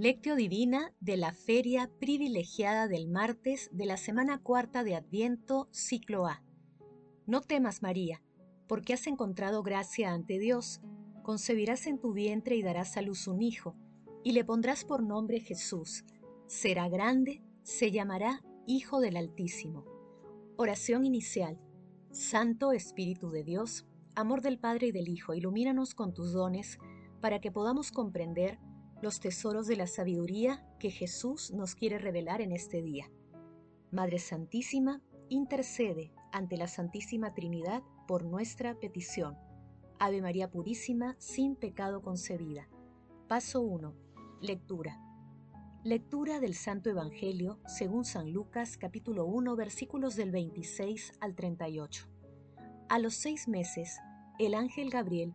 Lectio Divina de la Feria Privilegiada del martes de la semana cuarta de Adviento, ciclo A. No temas, María, porque has encontrado gracia ante Dios. Concebirás en tu vientre y darás a luz un hijo, y le pondrás por nombre Jesús. Será grande, se llamará Hijo del Altísimo. Oración inicial. Santo Espíritu de Dios, amor del Padre y del Hijo, ilumínanos con tus dones para que podamos comprender los tesoros de la sabiduría que Jesús nos quiere revelar en este día. Madre Santísima, intercede ante la Santísima Trinidad por nuestra petición. Ave María Purísima, sin pecado concebida. Paso 1. Lectura. Lectura del Santo Evangelio según San Lucas capítulo 1 versículos del 26 al 38. A los seis meses, el ángel Gabriel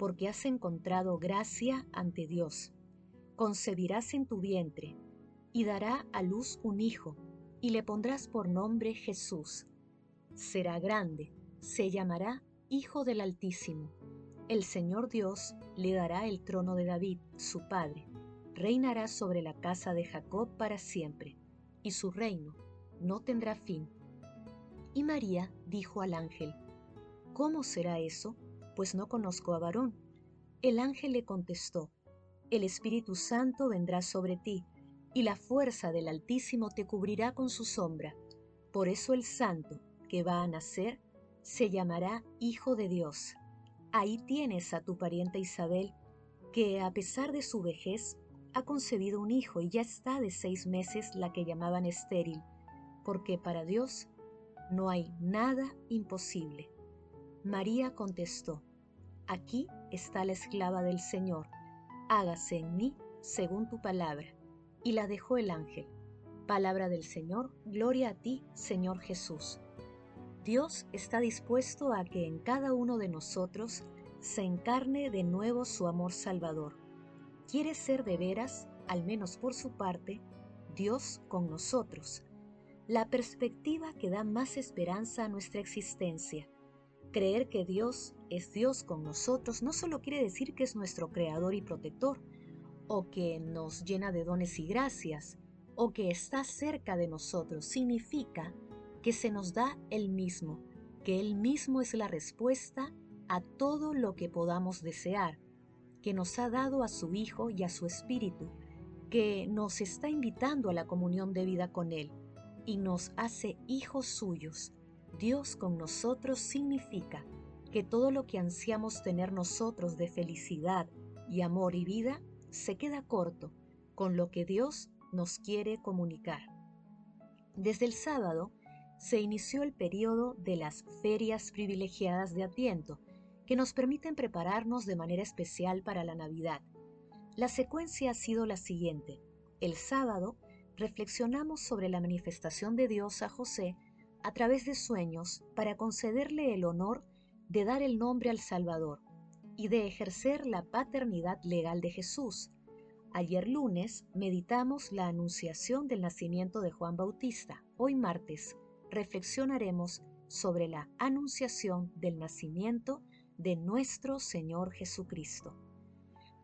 porque has encontrado gracia ante Dios. Concebirás en tu vientre, y dará a luz un hijo, y le pondrás por nombre Jesús. Será grande, se llamará Hijo del Altísimo. El Señor Dios le dará el trono de David, su padre. Reinará sobre la casa de Jacob para siempre, y su reino no tendrá fin. Y María dijo al ángel, ¿Cómo será eso? Pues no conozco a varón. El ángel le contestó, El Espíritu Santo vendrá sobre ti, y la fuerza del Altísimo te cubrirá con su sombra. Por eso el santo que va a nacer se llamará Hijo de Dios. Ahí tienes a tu pariente Isabel, que a pesar de su vejez ha concebido un hijo y ya está de seis meses la que llamaban estéril, porque para Dios no hay nada imposible. María contestó, Aquí está la esclava del Señor, hágase en mí según tu palabra. Y la dejó el ángel. Palabra del Señor, gloria a ti, Señor Jesús. Dios está dispuesto a que en cada uno de nosotros se encarne de nuevo su amor salvador. Quiere ser de veras, al menos por su parte, Dios con nosotros, la perspectiva que da más esperanza a nuestra existencia Creer que Dios es Dios con nosotros no solo quiere decir que es nuestro creador y protector, o que nos llena de dones y gracias, o que está cerca de nosotros, significa que se nos da Él mismo, que Él mismo es la respuesta a todo lo que podamos desear, que nos ha dado a su Hijo y a su Espíritu, que nos está invitando a la comunión de vida con Él y nos hace hijos suyos Dios con nosotros significa que todo lo que ansiamos tener nosotros de felicidad y amor y vida se queda corto con lo que Dios nos quiere comunicar. Desde el sábado se inició el periodo de las ferias privilegiadas de Adviento, que nos permiten prepararnos de manera especial para la Navidad. La secuencia ha sido la siguiente. El sábado reflexionamos sobre la manifestación de Dios a José a través de sueños para concederle el honor de dar el nombre al Salvador y de ejercer la paternidad legal de Jesús. Ayer lunes meditamos la anunciación del nacimiento de Juan Bautista. Hoy martes reflexionaremos sobre la anunciación del nacimiento de nuestro Señor Jesucristo.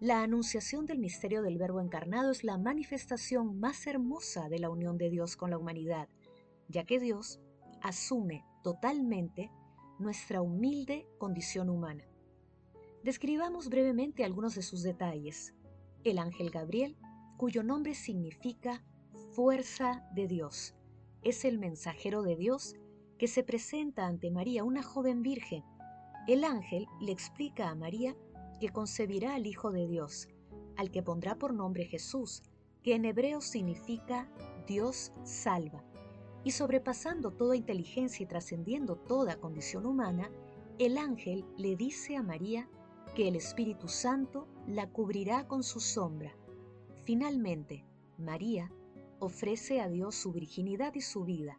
La anunciación del misterio del Verbo encarnado es la manifestación más hermosa de la unión de Dios con la humanidad, ya que Dios asume totalmente nuestra humilde condición humana. Describamos brevemente algunos de sus detalles. El ángel Gabriel, cuyo nombre significa fuerza de Dios, es el mensajero de Dios que se presenta ante María, una joven virgen. El ángel le explica a María que concebirá al Hijo de Dios, al que pondrá por nombre Jesús, que en hebreo significa Dios salva y sobrepasando toda inteligencia y trascendiendo toda condición humana, el ángel le dice a María que el Espíritu Santo la cubrirá con su sombra. Finalmente, María ofrece a Dios su virginidad y su vida,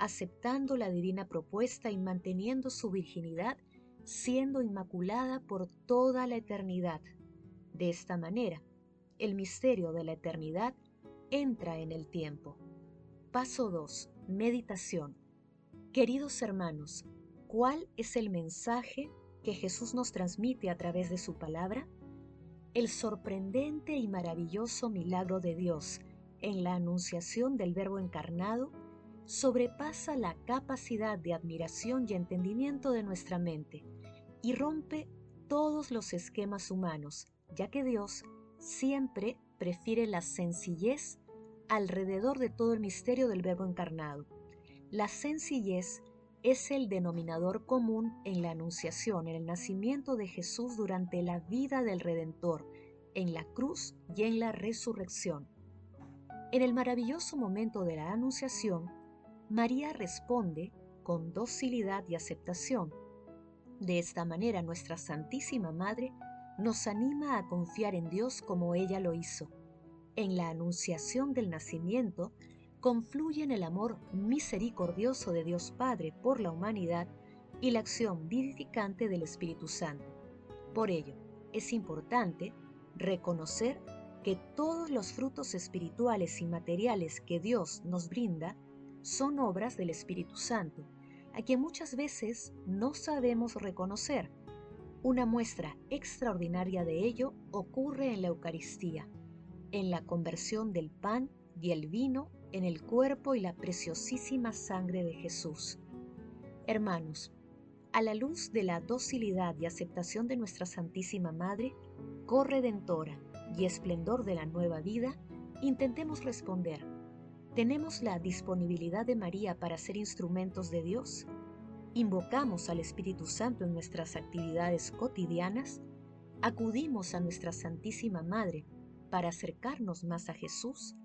aceptando la divina propuesta y manteniendo su virginidad, siendo inmaculada por toda la eternidad. De esta manera, el misterio de la eternidad entra en el tiempo. Paso 2. Meditación. Queridos hermanos, ¿cuál es el mensaje que Jesús nos transmite a través de su palabra? El sorprendente y maravilloso milagro de Dios en la anunciación del Verbo encarnado sobrepasa la capacidad de admiración y entendimiento de nuestra mente y rompe todos los esquemas humanos, ya que Dios siempre prefiere la sencillez alrededor de todo el misterio del Verbo encarnado. La sencillez es el denominador común en la anunciación, en el nacimiento de Jesús durante la vida del Redentor, en la cruz y en la resurrección. En el maravilloso momento de la anunciación, María responde con docilidad y aceptación. De esta manera nuestra Santísima Madre nos anima a confiar en Dios como ella lo hizo. En la anunciación del nacimiento confluyen el amor misericordioso de Dios Padre por la humanidad y la acción vivificante del Espíritu Santo. Por ello, es importante reconocer que todos los frutos espirituales y materiales que Dios nos brinda son obras del Espíritu Santo, a quien muchas veces no sabemos reconocer una muestra extraordinaria de ello ocurre en la Eucaristía, en la conversión del pan y el vino en el cuerpo y la preciosísima sangre de Jesús. Hermanos, a la luz de la docilidad y aceptación de nuestra Santísima Madre, corredentora y esplendor de la nueva vida, intentemos responder. ¿Tenemos la disponibilidad de María para ser instrumentos de Dios? invocamos al Espíritu Santo en nuestras actividades cotidianas, acudimos a nuestra Santísima Madre para acercarnos más a Jesús,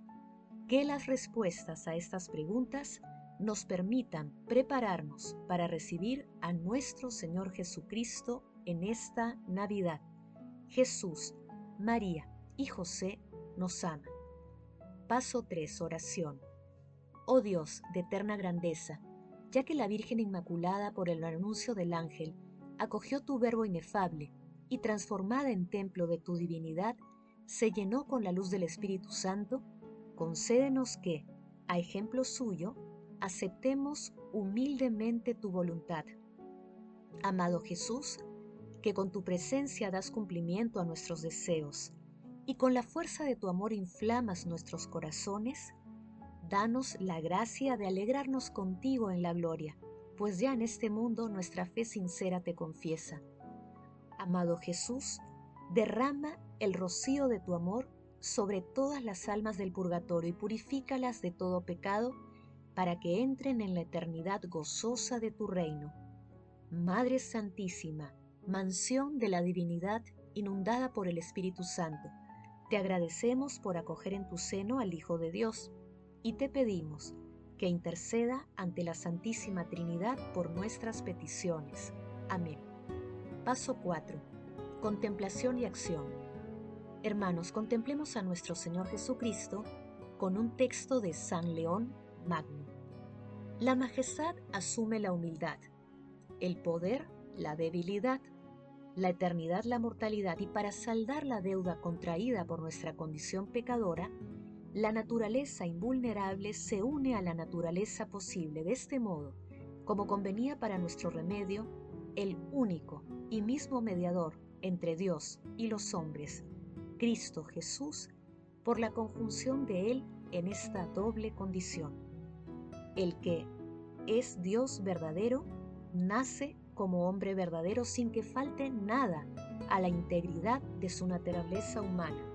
que las respuestas a estas preguntas nos permitan prepararnos para recibir a nuestro Señor Jesucristo en esta Navidad. Jesús, María y José nos aman. Paso 3. Oración. Oh Dios de eterna grandeza, ya que la Virgen Inmaculada por el anuncio del ángel acogió tu verbo inefable y transformada en templo de tu divinidad, se llenó con la luz del Espíritu Santo, concédenos que, a ejemplo suyo, aceptemos humildemente tu voluntad. Amado Jesús, que con tu presencia das cumplimiento a nuestros deseos y con la fuerza de tu amor inflamas nuestros corazones, Danos la gracia de alegrarnos contigo en la gloria, pues ya en este mundo nuestra fe sincera te confiesa. Amado Jesús, derrama el rocío de tu amor sobre todas las almas del purgatorio y purifícalas de todo pecado, para que entren en la eternidad gozosa de tu reino. Madre Santísima, mansión de la divinidad inundada por el Espíritu Santo, te agradecemos por acoger en tu seno al Hijo de Dios y te pedimos que interceda ante la Santísima Trinidad por nuestras peticiones. Amén. Paso 4. Contemplación y acción. Hermanos, contemplemos a nuestro Señor Jesucristo con un texto de San León Magno. La majestad asume la humildad, el poder la debilidad, la eternidad la mortalidad y para saldar la deuda contraída por nuestra condición pecadora, la naturaleza invulnerable se une a la naturaleza posible. De este modo, como convenía para nuestro remedio, el único y mismo mediador entre Dios y los hombres, Cristo Jesús, por la conjunción de Él en esta doble condición. El que es Dios verdadero, nace como hombre verdadero sin que falte nada a la integridad de su naturaleza humana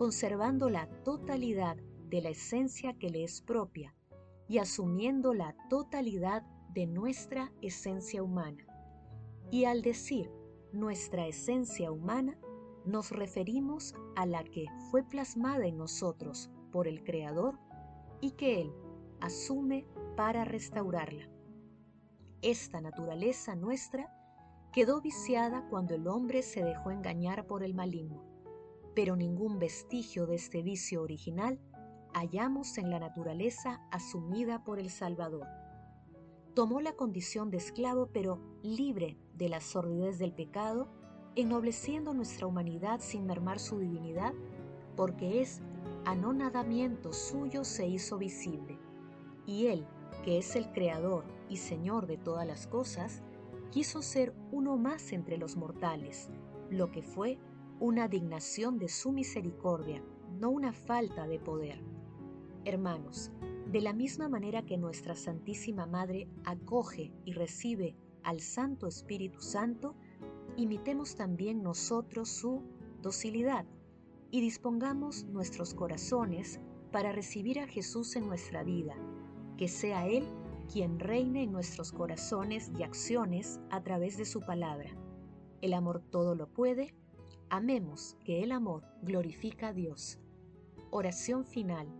conservando la totalidad de la esencia que le es propia y asumiendo la totalidad de nuestra esencia humana. Y al decir nuestra esencia humana, nos referimos a la que fue plasmada en nosotros por el Creador y que Él asume para restaurarla. Esta naturaleza nuestra quedó viciada cuando el hombre se dejó engañar por el maligno pero ningún vestigio de este vicio original hallamos en la naturaleza asumida por el Salvador. Tomó la condición de esclavo pero libre de la sordidez del pecado, ennobleciendo nuestra humanidad sin mermar su divinidad, porque es anonadamiento suyo se hizo visible. Y Él, que es el Creador y Señor de todas las cosas, quiso ser uno más entre los mortales, lo que fue una dignación de su misericordia, no una falta de poder. Hermanos, de la misma manera que nuestra Santísima Madre acoge y recibe al Santo Espíritu Santo, imitemos también nosotros su docilidad y dispongamos nuestros corazones para recibir a Jesús en nuestra vida, que sea Él quien reine en nuestros corazones y acciones a través de su palabra. El amor todo lo puede. Amemos que el amor glorifica a Dios. Oración final.